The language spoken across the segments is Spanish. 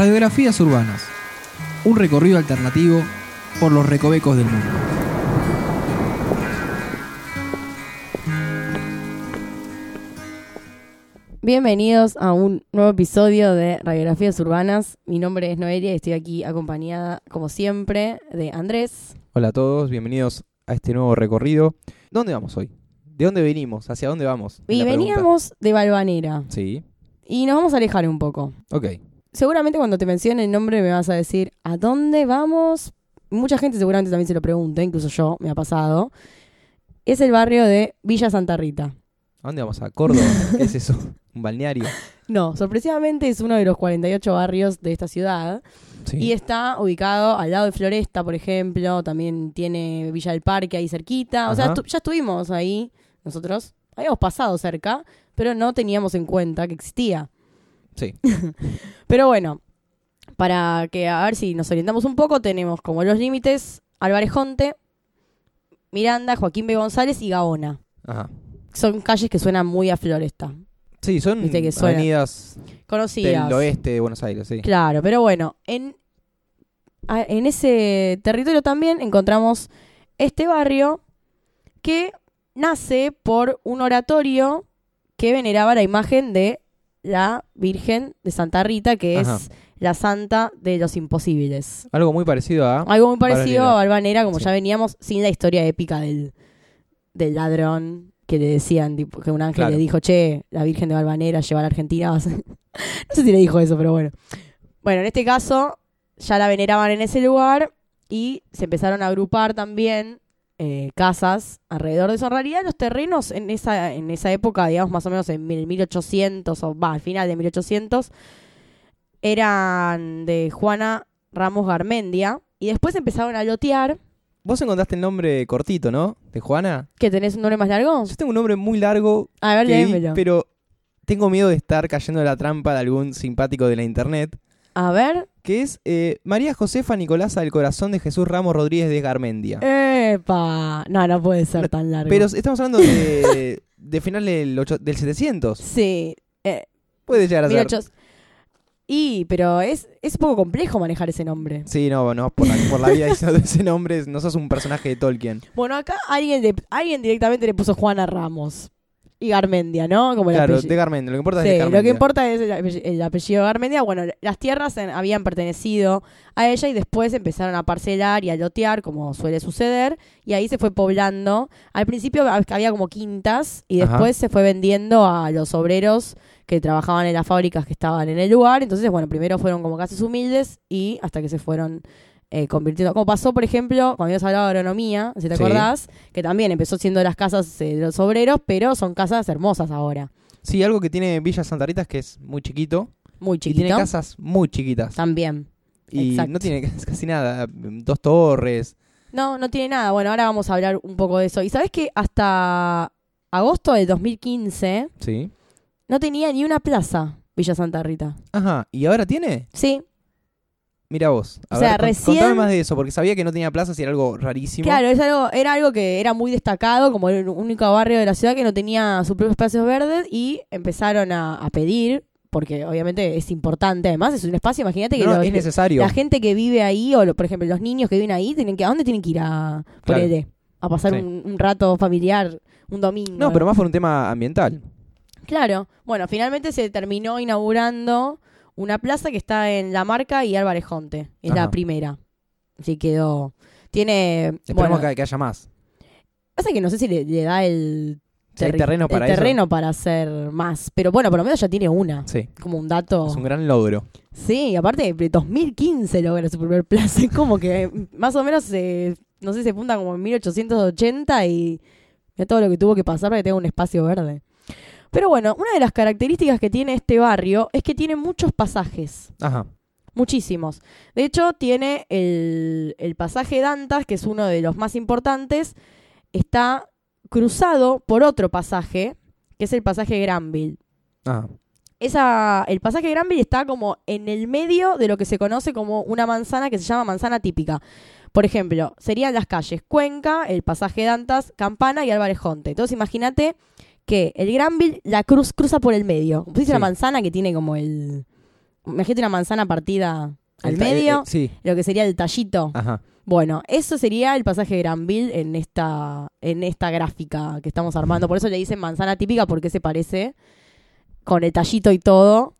Radiografías urbanas. Un recorrido alternativo por los recovecos del mundo. Bienvenidos a un nuevo episodio de Radiografías Urbanas. Mi nombre es Noelia y estoy aquí acompañada, como siempre, de Andrés. Hola a todos, bienvenidos a este nuevo recorrido. ¿Dónde vamos hoy? ¿De dónde venimos? ¿Hacia dónde vamos? Y pregunta. veníamos de Balvanera Sí, y nos vamos a alejar un poco. ok. Seguramente cuando te mencione el nombre me vas a decir, ¿a dónde vamos? Mucha gente seguramente también se lo pregunta, incluso yo, me ha pasado. Es el barrio de Villa Santa Rita. ¿A dónde vamos? ¿A Córdoba? ¿Qué es eso? ¿Un balneario? No, sorpresivamente es uno de los 48 barrios de esta ciudad. Sí. Y está ubicado al lado de Floresta, por ejemplo. También tiene Villa del Parque ahí cerquita. O sea, estu- ya estuvimos ahí nosotros. Habíamos pasado cerca, pero no teníamos en cuenta que existía. Sí. Pero bueno, para que a ver si nos orientamos un poco, tenemos como los límites Álvarez Jonte, Miranda, Joaquín B. González y Gaona. Ajá. Son calles que suenan muy a Floresta. Sí, son Viste que suena. avenidas Conocidas. del oeste de Buenos Aires, sí. Claro, pero bueno, en, en ese territorio también encontramos este barrio que nace por un oratorio que veneraba la imagen de la Virgen de Santa Rita, que Ajá. es la santa de los imposibles. Algo muy parecido a... Algo muy parecido a Balvanera, como Sí. ya veníamos, sin la historia épica del, del ladrón que le decían, tipo, que un ángel Claro. le dijo, che, la Virgen de Balvanera lleva a la Argentina. vas a-". no sé si le dijo eso, pero bueno. Bueno, en este caso, ya la veneraban en ese lugar y se empezaron a agrupar también eh, casas alrededor de eso. En realidad, los terrenos en esa, en esa época, digamos más o menos en el 1800, o va, al final de 1800, eran de Juana Ramos Garmendia. Y después empezaron a lotear. Vos encontraste el nombre cortito, ¿no? De Juana. ¿Que tenés un nombre más largo? Yo tengo un nombre muy largo, A ver, léemelo. pero tengo miedo de estar cayendo en la trampa de algún simpático de la internet, A ver. que es eh, María Josefa Nicolasa del Corazón de Jesús Ramos Rodríguez de Garmendia. ¡Epa! No, no puede ser tan largo. Pero estamos hablando de, de final del, ocho- del 700. Sí. Eh, Puede llegar a ser. 1800. Y, pero es, es un poco complejo manejar ese nombre. Sí, no, no, por la, por la vida diciendo ese nombre, no sos un personaje de Tolkien. Bueno, acá alguien, le- alguien directamente le puso Juana Ramos. Y Garmendia, ¿no? Como el Claro, apellido. de Garmendia, lo que importa es Sí, de lo que Garmendia. importa es el, apellido- el apellido Garmendia. Bueno, las tierras en- habían pertenecido a ella y después empezaron a parcelar y a lotear, como suele suceder, y ahí se fue poblando. Al principio hab- había como quintas y Ajá. después se fue vendiendo a los obreros que trabajaban en las fábricas que estaban en el lugar. Entonces, bueno, primero fueron como casas humildes y hasta que se fueron eh, convirtiendo. Como pasó, por ejemplo, cuando habíamos hablado de agronomía, si te Sí. acordás, que también empezó siendo las casas eh, de los obreros, pero son casas hermosas ahora. Sí, algo que tiene Villa Santa Rita es que es muy chiquito Muy y chiquito. tiene casas muy chiquitas. También. Y exacto. no tiene casi nada, dos torres. No, no tiene nada. Bueno, ahora vamos a hablar un poco de eso. Y sabes que hasta agosto del 2015 Sí. no tenía ni una plaza Villa Santa Rita. Ajá, ¿y ahora tiene? Sí, Mira vos. A O sea, ver, con- recién- contame más de eso, porque sabía que no tenía plazas y era algo rarísimo. claro, es algo, era algo que era muy destacado, como el único barrio de la ciudad que no tenía sus propios espacios verdes y empezaron a, a pedir, porque obviamente es importante, además es un espacio, imagínate que No, no, los- es necesario. la gente que vive ahí, o lo- por ejemplo los niños que viven ahí, tienen que, ¿a dónde tienen que ir a, Claro. a pasar Sí. un, un rato familiar, un domingo? No, pero más por un tema ambiental. Claro. Bueno, finalmente se terminó inaugurando una plaza que está en La Marca y Álvarez Jonte. Es la primera. Así quedó. Tiene. Esperemos bueno, que, que haya más. pasa que no sé si le, le da el, hay terreno el para eso. terreno para hacer más. Pero bueno, por lo menos ya tiene una. Sí, Como un dato. es un gran logro. Sí, aparte de 2015 logra su primer plaza. Como que más o menos, eh, no sé, se funda como en 1880 y ya todo lo que tuvo que pasar para que tenga un espacio verde. Pero bueno, una de las características que tiene este barrio es que tiene muchos pasajes. Ajá. Muchísimos. De hecho, tiene el, el pasaje Dantas, que es uno de los más importantes. Está cruzado por otro pasaje, que es el pasaje Granville. Ajá. Esa, el pasaje Granville está como en el medio de lo que se conoce como una manzana que se llama manzana típica. Por ejemplo, serían las calles Cuenca, el pasaje Dantas, Campana y Álvarez Jonte. Entonces imagínate que el Granville la cruz cruza por el medio. Dice Sí. la manzana que tiene como el, imagínate una manzana partida al eh, medio, eh, sí, lo que sería el tallito. ajá. Bueno, eso sería el pasaje de Granville en esta, en esta gráfica que estamos armando. Por eso le dicen manzana típica, porque se parece con el tallito y todo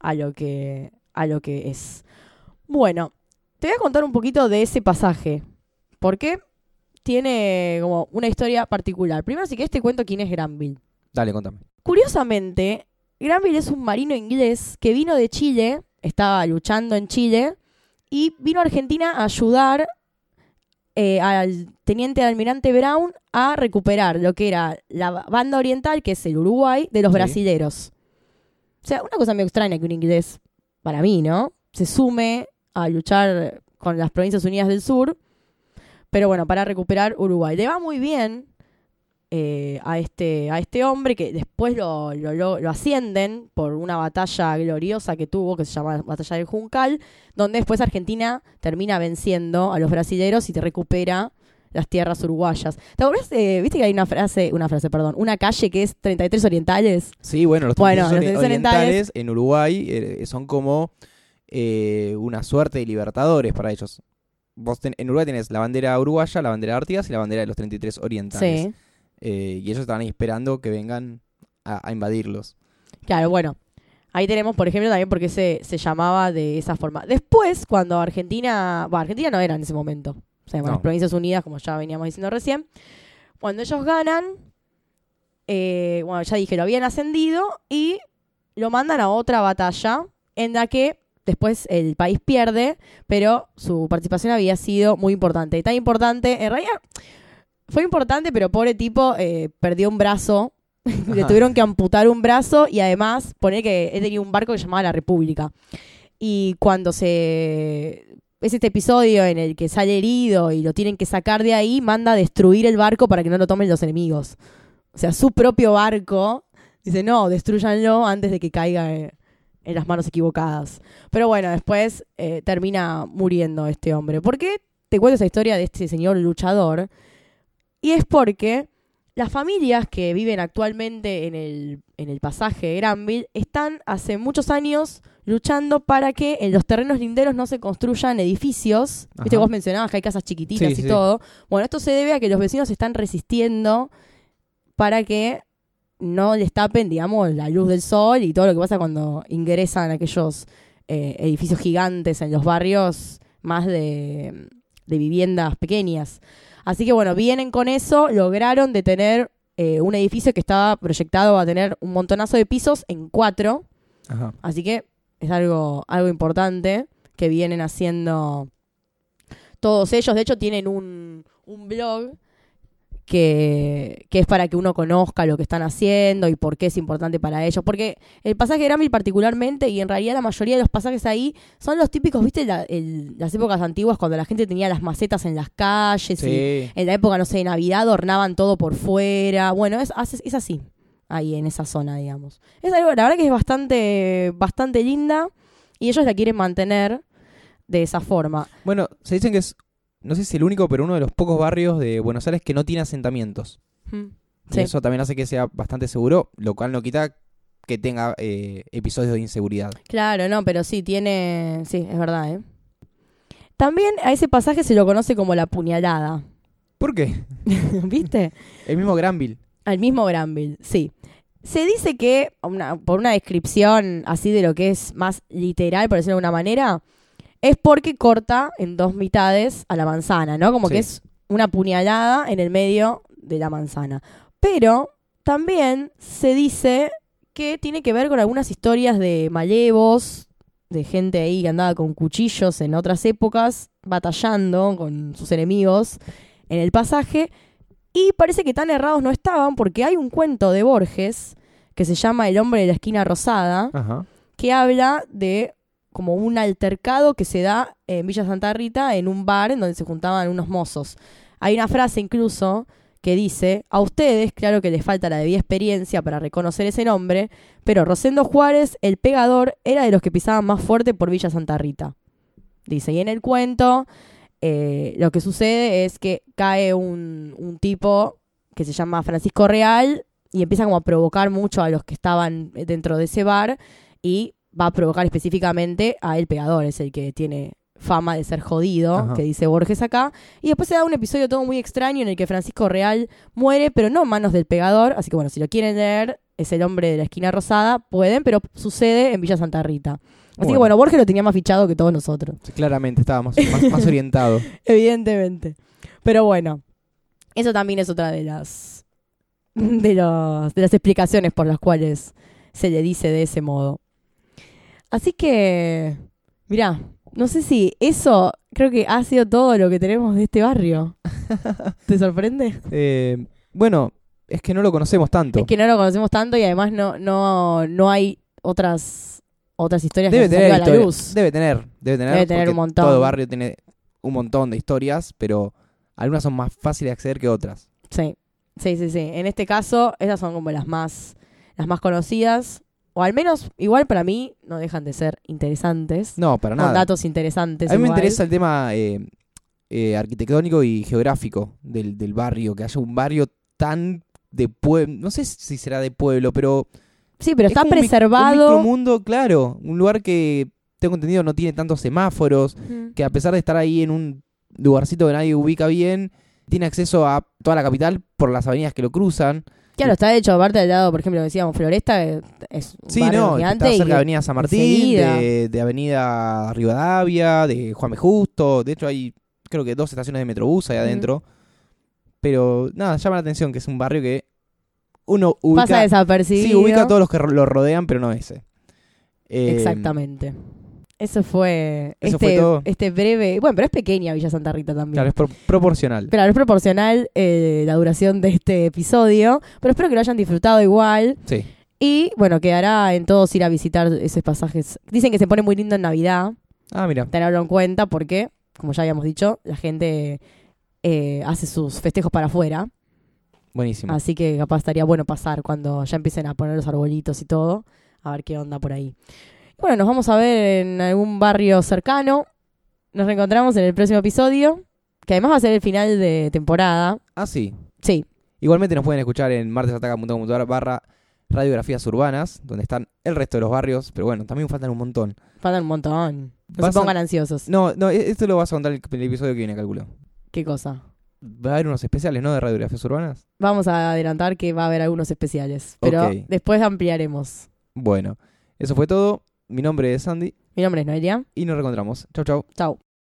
a lo que, a lo que es. Bueno, te voy a contar un poquito de ese pasaje. Porque tiene como una historia particular. Primero, si querés, te cuento quién es Granville. Dale, contame. Curiosamente, Granville es un marino inglés que vino de Chile, estaba luchando en Chile, y vino a Argentina a ayudar eh, al teniente almirante Brown a recuperar lo que era la banda oriental, que es el Uruguay, de los Sí. brasileros. O sea, una cosa me extraña que un inglés, para mí, ¿no? Se sume a luchar con las Provincias Unidas del Sur, pero bueno, para recuperar Uruguay. Le va muy bien eh, a, este, a este hombre que después lo, lo, lo- lo ascienden por una batalla gloriosa que tuvo, que se llama Batalla del Juncal, donde después Argentina termina venciendo a los brasileros y te recupera las tierras uruguayas. ¿Te acuerdas? eh, ¿Viste que hay una frase, una frase, perdón, una calle que es 33 orientales? Sí, bueno, los Bueno, 33 los ori- 33 orientales en Uruguay eh, son como eh, una suerte de libertadores para ellos. Vos ten- en Uruguay tenés la bandera uruguaya, la bandera de Artigas y la bandera de los 33 orientales. Sí. Eh, y ellos estaban ahí esperando que vengan a, a invadirlos. Claro, bueno. Ahí tenemos, por ejemplo, también porque se, se llamaba de esa forma. Después, cuando Argentina, bueno, Argentina no era en ese momento, o sea, bueno, No. las Provincias Unidas, como ya veníamos diciendo recién, cuando ellos ganan, eh, bueno, ya dije, lo habían ascendido y lo mandan a otra batalla en la que después el país pierde, pero su participación había sido muy importante. Tan importante, en realidad fue importante, pero pobre tipo eh, perdió un brazo. Le tuvieron que amputar un brazo y además poner que él tenía un barco que se llamaba La República. Y cuando se. Es este episodio en el que sale herido y lo tienen que sacar de ahí, manda a destruir el barco para que no lo tomen los enemigos. O sea, su propio barco. Dice, no, destruyanlo antes de que caiga en las manos equivocadas. Pero bueno, después eh, termina muriendo este hombre. ¿Por qué te cuento esa historia de este señor luchador? Y es porque las familias que viven actualmente en el, en el pasaje de Granville están hace muchos años luchando para que en los terrenos linderos no se construyan edificios. Viste, Ajá. vos mencionabas que hay casas chiquititas Sí, y sí. todo. Bueno, esto se debe a que los vecinos están resistiendo para que no les tapen, digamos, la luz del sol y todo lo que pasa cuando ingresan aquellos eh, edificios gigantes en los barrios más de, de viviendas pequeñas. Así que bueno, vienen con eso, lograron detener eh, un edificio que estaba proyectado a tener un montonazo de pisos en cuatro. Ajá. Así que es algo, algo importante que vienen haciendo todos ellos. De hecho, tienen un, un blog que, que es para que uno conozca lo que están haciendo y por qué es importante para ellos. Porque el pasaje de Grammy particularmente, y en realidad la mayoría de los pasajes ahí, son los típicos, ¿viste? La- el- las épocas antiguas cuando la gente tenía las macetas en las calles y Sí. en la época, no sé, de Navidad adornaban todo por fuera. Bueno, es, es así, ahí en esa zona, digamos. Es algo, la verdad que es bastante, bastante linda y ellos la quieren mantener de esa forma. Bueno, se dicen que es, no sé si el único, pero uno de los pocos barrios de Buenos Aires que no tiene asentamientos. Mm. Y Sí. eso también hace que sea bastante seguro, lo cual no quita que tenga eh, episodios de inseguridad. Claro, no, pero sí, tiene. Sí, es verdad, ¿eh? También a ese pasaje se lo conoce como la puñalada. ¿Por qué? ¿Viste? El mismo Granville. Al mismo Granville, sí. Se dice que, una- por una descripción así de lo que es más literal, por decirlo de alguna manera, es porque corta en dos mitades a la manzana, ¿no? Como Sí. que es una puñalada en el medio de la manzana. Pero también se dice que tiene que ver con algunas historias de malevos, de gente ahí que andaba con cuchillos en otras épocas, batallando con sus enemigos en el pasaje. Y parece que tan errados no estaban porque hay un cuento de Borges que se llama El hombre de la esquina rosada, Ajá. que habla de como un altercado que se da en Villa Santa Rita en un bar en donde se juntaban unos mozos. Hay una frase incluso que dice, a ustedes claro que les falta la debida experiencia para reconocer ese nombre, pero Rosendo Juárez, el pegador, era de los que pisaban más fuerte por Villa Santa Rita. Dice, y en el cuento eh, lo que sucede es que cae un, un tipo que se llama Francisco Real y empieza como a provocar mucho a los que estaban dentro de ese bar y va a provocar específicamente a el pegador, es el que tiene fama de ser jodido, Ajá. que dice Borges acá. Y después se da un episodio todo muy extraño en el que Francisco Real muere, pero no en manos del pegador. Así que bueno, si lo quieren leer, es el hombre de la esquina rosada, pueden, pero sucede en Villa Santa Rita. Así que Bueno. Borges lo tenía más fichado que todos nosotros. Sí, Claramente, estaba más, más, más orientado. Evidentemente. Pero bueno, eso también es otra de las de los de las explicaciones por las cuales se le dice de ese modo. Así que, mirá, no sé si eso creo que ha sido todo lo que tenemos de este barrio. ¿Te sorprende? Eh, bueno, es que no lo conocemos tanto. Es que no lo conocemos tanto y además no no no hay otras otras historias debe que tener, a la luz. debe tener, debe tener, Debe tener un montón. Todo barrio tiene un montón de historias, pero algunas son más fáciles de acceder que otras. Sí, sí, sí, sí. En este caso, esas son como las más, las más conocidas. O al menos, igual para mí, no dejan de ser interesantes. No, para Con nada. datos interesantes. A mí me interesa el tema eh, eh, arquitectónico y geográfico del, del barrio, que haya un barrio tan de pueblo, no sé si será de pueblo, pero Sí, pero es está preservado. Un micromundo, claro, un lugar que tengo entendido no tiene tantos semáforos, que a pesar de estar ahí en un lugarcito que nadie ubica bien, tiene acceso a toda la capital por las avenidas que lo cruzan. Claro, está hecho aparte del lado, por ejemplo, decíamos Floresta, eh, es un Sí, barrio no, gigante. está cerca de Avenida San Martín, de, de Avenida Rivadavia, de Juan B. Justo. De hecho, hay creo que dos estaciones de Metrobús ahí adentro. Pero nada, llama la atención que es un barrio que uno ubica. Pasa desapercibido. sí, ubica a todos los que lo rodean, pero no ese. Eh, Exactamente. Eso fue, Eso este, fue todo. este breve. Bueno, pero es pequeña Villa Santa Rita también. Claro, es pro- proporcional. Claro, es proporcional eh, la duración de este episodio. Pero espero que lo hayan disfrutado igual. Sí. Y bueno, quedará en todos ir a visitar esos pasajes. Dicen que se pone muy lindo en Navidad, Ah, mira. tenerlo en cuenta porque, como ya habíamos dicho, la gente eh, hace sus festejos para afuera. Buenísimo. Así que capaz estaría bueno pasar cuando ya empiecen a poner los arbolitos y todo, a ver qué onda por ahí. Bueno, nos vamos a ver en algún barrio cercano. Nos reencontramos en el próximo episodio, que además va a ser el final de temporada. Ah, sí. Sí, Igualmente nos pueden escuchar en martesataca.com.ar barra radiografías urbanas, donde están el resto de los barrios, pero bueno, también faltan un montón. faltan un montón. No Vas se a- pongan ansiosos. No, no, e- esto lo vas a contar en el episodio que viene, calculo. ¿Qué cosa? Va a haber unos especiales, ¿no? De radiografías urbanas. Vamos a adelantar que va a haber algunos especiales, pero después ampliaremos. Bueno, eso fue todo. Mi nombre es Sandy Mi nombre es Noelia. y nos reencontramos. Chau, chau. Chau.